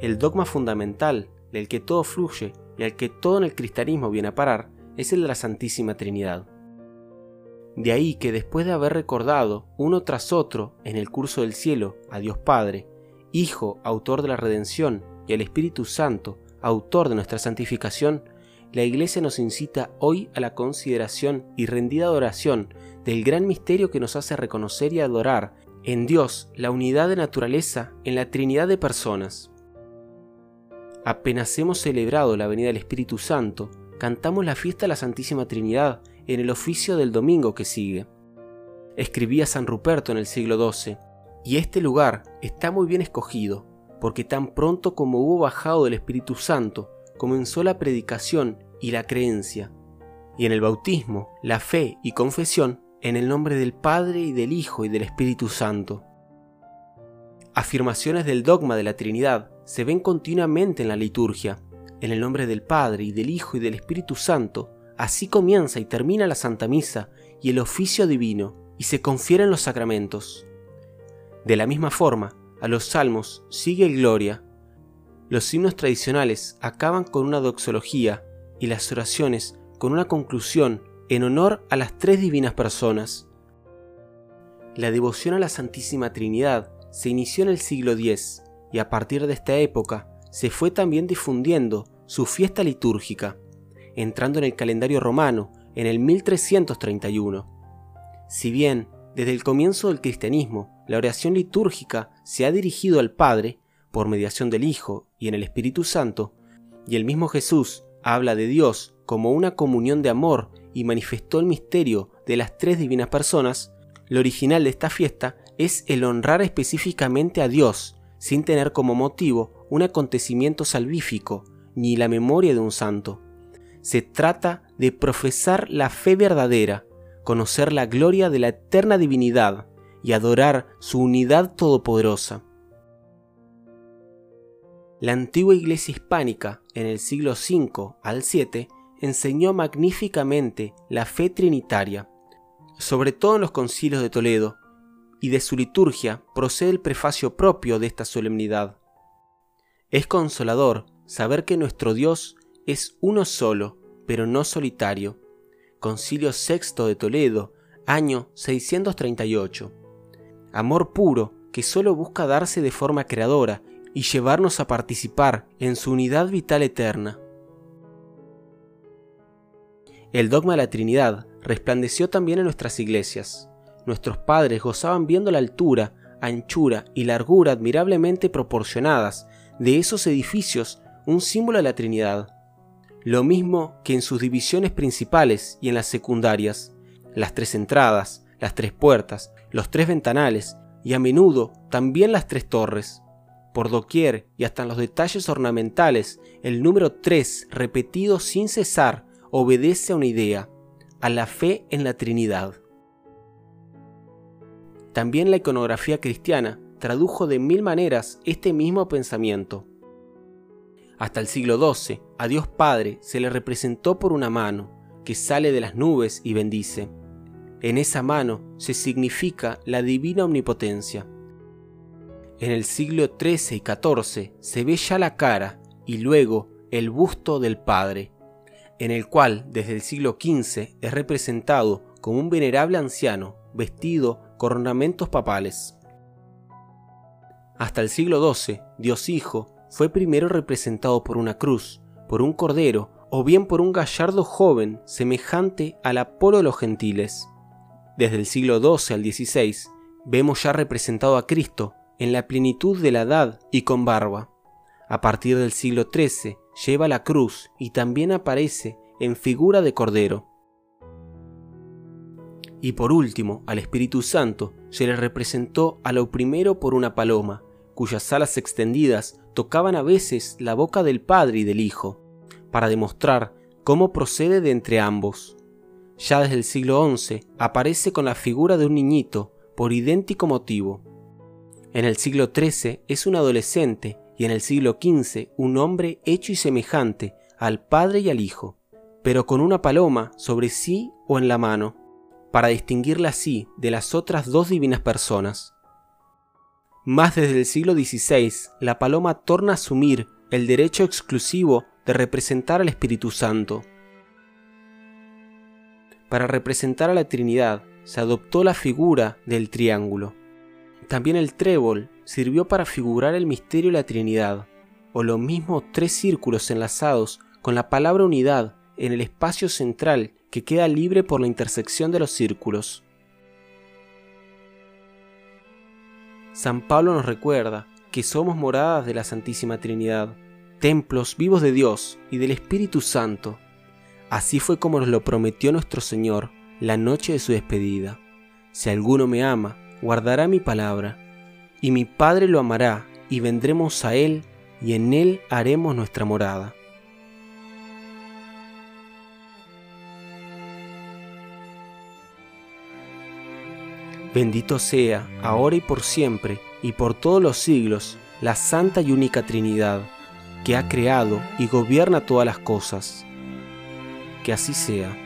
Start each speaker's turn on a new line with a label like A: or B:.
A: el dogma fundamental del que todo fluye y al que todo en el cristianismo viene a parar es el de la Santísima Trinidad. De ahí que después de haber recordado uno tras otro en el curso del cielo a Dios Padre, Hijo, autor de la redención, y al Espíritu Santo, autor de nuestra santificación, la Iglesia nos incita hoy a la consideración y rendida adoración del gran misterio que nos hace reconocer y adorar en Dios la unidad de naturaleza en la Trinidad de personas. Apenas hemos celebrado la venida del Espíritu Santo, cantamos la fiesta de la Santísima Trinidad en el oficio del domingo que sigue. Escribía San Ruperto en el siglo XII, y este lugar está muy bien escogido, porque tan pronto como hubo bajado del Espíritu Santo, comenzó la predicación y la creencia, y en el bautismo, la fe y confesión en el nombre del Padre y del Hijo y del Espíritu Santo. Afirmaciones del dogma de la Trinidad se ven continuamente en la liturgia, en el nombre del Padre y del Hijo y del Espíritu Santo, así comienza y termina la Santa Misa y el oficio divino, y se confieren los sacramentos. De la misma forma, a los salmos sigue el gloria. Los himnos tradicionales acaban con una doxología y las oraciones con una conclusión en honor a las tres divinas personas. La devoción a la Santísima Trinidad se inició en el siglo X y a partir de esta época se fue también difundiendo su fiesta litúrgica, entrando en el calendario romano en el 1331. Si bien desde el comienzo del cristianismo la oración litúrgica se ha dirigido al Padre por mediación del Hijo y en el Espíritu Santo, y el mismo Jesús habla de Dios como una comunión de amor y manifestó el misterio de las tres divinas personas, lo original de esta fiesta es el honrar específicamente a Dios, sin tener como motivo un acontecimiento salvífico ni la memoria de un santo. Se trata de profesar la fe verdadera, conocer la gloria de la eterna divinidad y adorar su unidad todopoderosa. La antigua iglesia hispánica en el siglo V al VII enseñó magníficamente la fe trinitaria, sobre todo en los concilios de Toledo, y de su liturgia procede el prefacio propio de esta solemnidad. Es consolador saber que nuestro Dios es uno solo, pero no solitario. Concilio VI de Toledo, año 638. Amor puro que solo busca darse de forma creadora y llevarnos a participar en su unidad vital eterna. El dogma de la Trinidad resplandeció también en nuestras iglesias. Nuestros padres gozaban viendo la altura, anchura y largura admirablemente proporcionadas de esos edificios, un símbolo de la Trinidad. Lo mismo que en sus divisiones principales y en las secundarias, las tres entradas, las tres puertas, los tres ventanales y a menudo también las tres torres. Por doquier y hasta en los detalles ornamentales, el número 3 repetido sin cesar obedece a una idea, a la fe en la Trinidad. También la iconografía cristiana tradujo de mil maneras este mismo pensamiento. Hasta el siglo XII, a Dios Padre se le representó por una mano, que sale de las nubes y bendice. En esa mano se significa la divina omnipotencia. En el siglo XIII y XIV se ve ya la cara y luego el busto del Padre, en el cual desde el siglo XV es representado como un venerable anciano vestido con ornamentos papales. Hasta el siglo XII, Dios Hijo fue primero representado por una cruz, por un cordero o bien por un gallardo joven semejante al Apolo de los gentiles. Desde el siglo XII al XVI vemos ya representado a Cristo en la plenitud de la edad y con barba. A partir del siglo XIII lleva la cruz y también aparece en figura de cordero. Y por último, al Espíritu Santo se le representó a lo primero por una paloma, cuyas alas extendidas tocaban a veces la boca del Padre y del Hijo, para demostrar cómo procede de entre ambos. Ya desde el siglo XI aparece con la figura de un niñito por idéntico motivo. En el siglo XIII es un adolescente y en el siglo XV un hombre hecho y semejante al Padre y al Hijo, pero con una paloma sobre sí o en la mano, para distinguirla así de las otras dos divinas personas. Más desde el siglo XVI, la paloma torna a asumir el derecho exclusivo de representar al Espíritu Santo. Para representar a la Trinidad se adoptó la figura del triángulo. También el trébol sirvió para figurar el misterio de la Trinidad, o lo mismo tres círculos enlazados con la palabra unidad en el espacio central que queda libre por la intersección de los círculos. San Pablo nos recuerda que somos moradas de la Santísima Trinidad, templos vivos de Dios y del Espíritu Santo. Así fue como nos lo prometió nuestro Señor la noche de su despedida. Si alguno me ama, guardará mi palabra, y mi Padre lo amará, y vendremos a Él, y en Él haremos nuestra morada. Bendito sea, ahora y por siempre, y por todos los siglos, la Santa y única Trinidad, que ha creado y gobierna todas las cosas. Que así sea.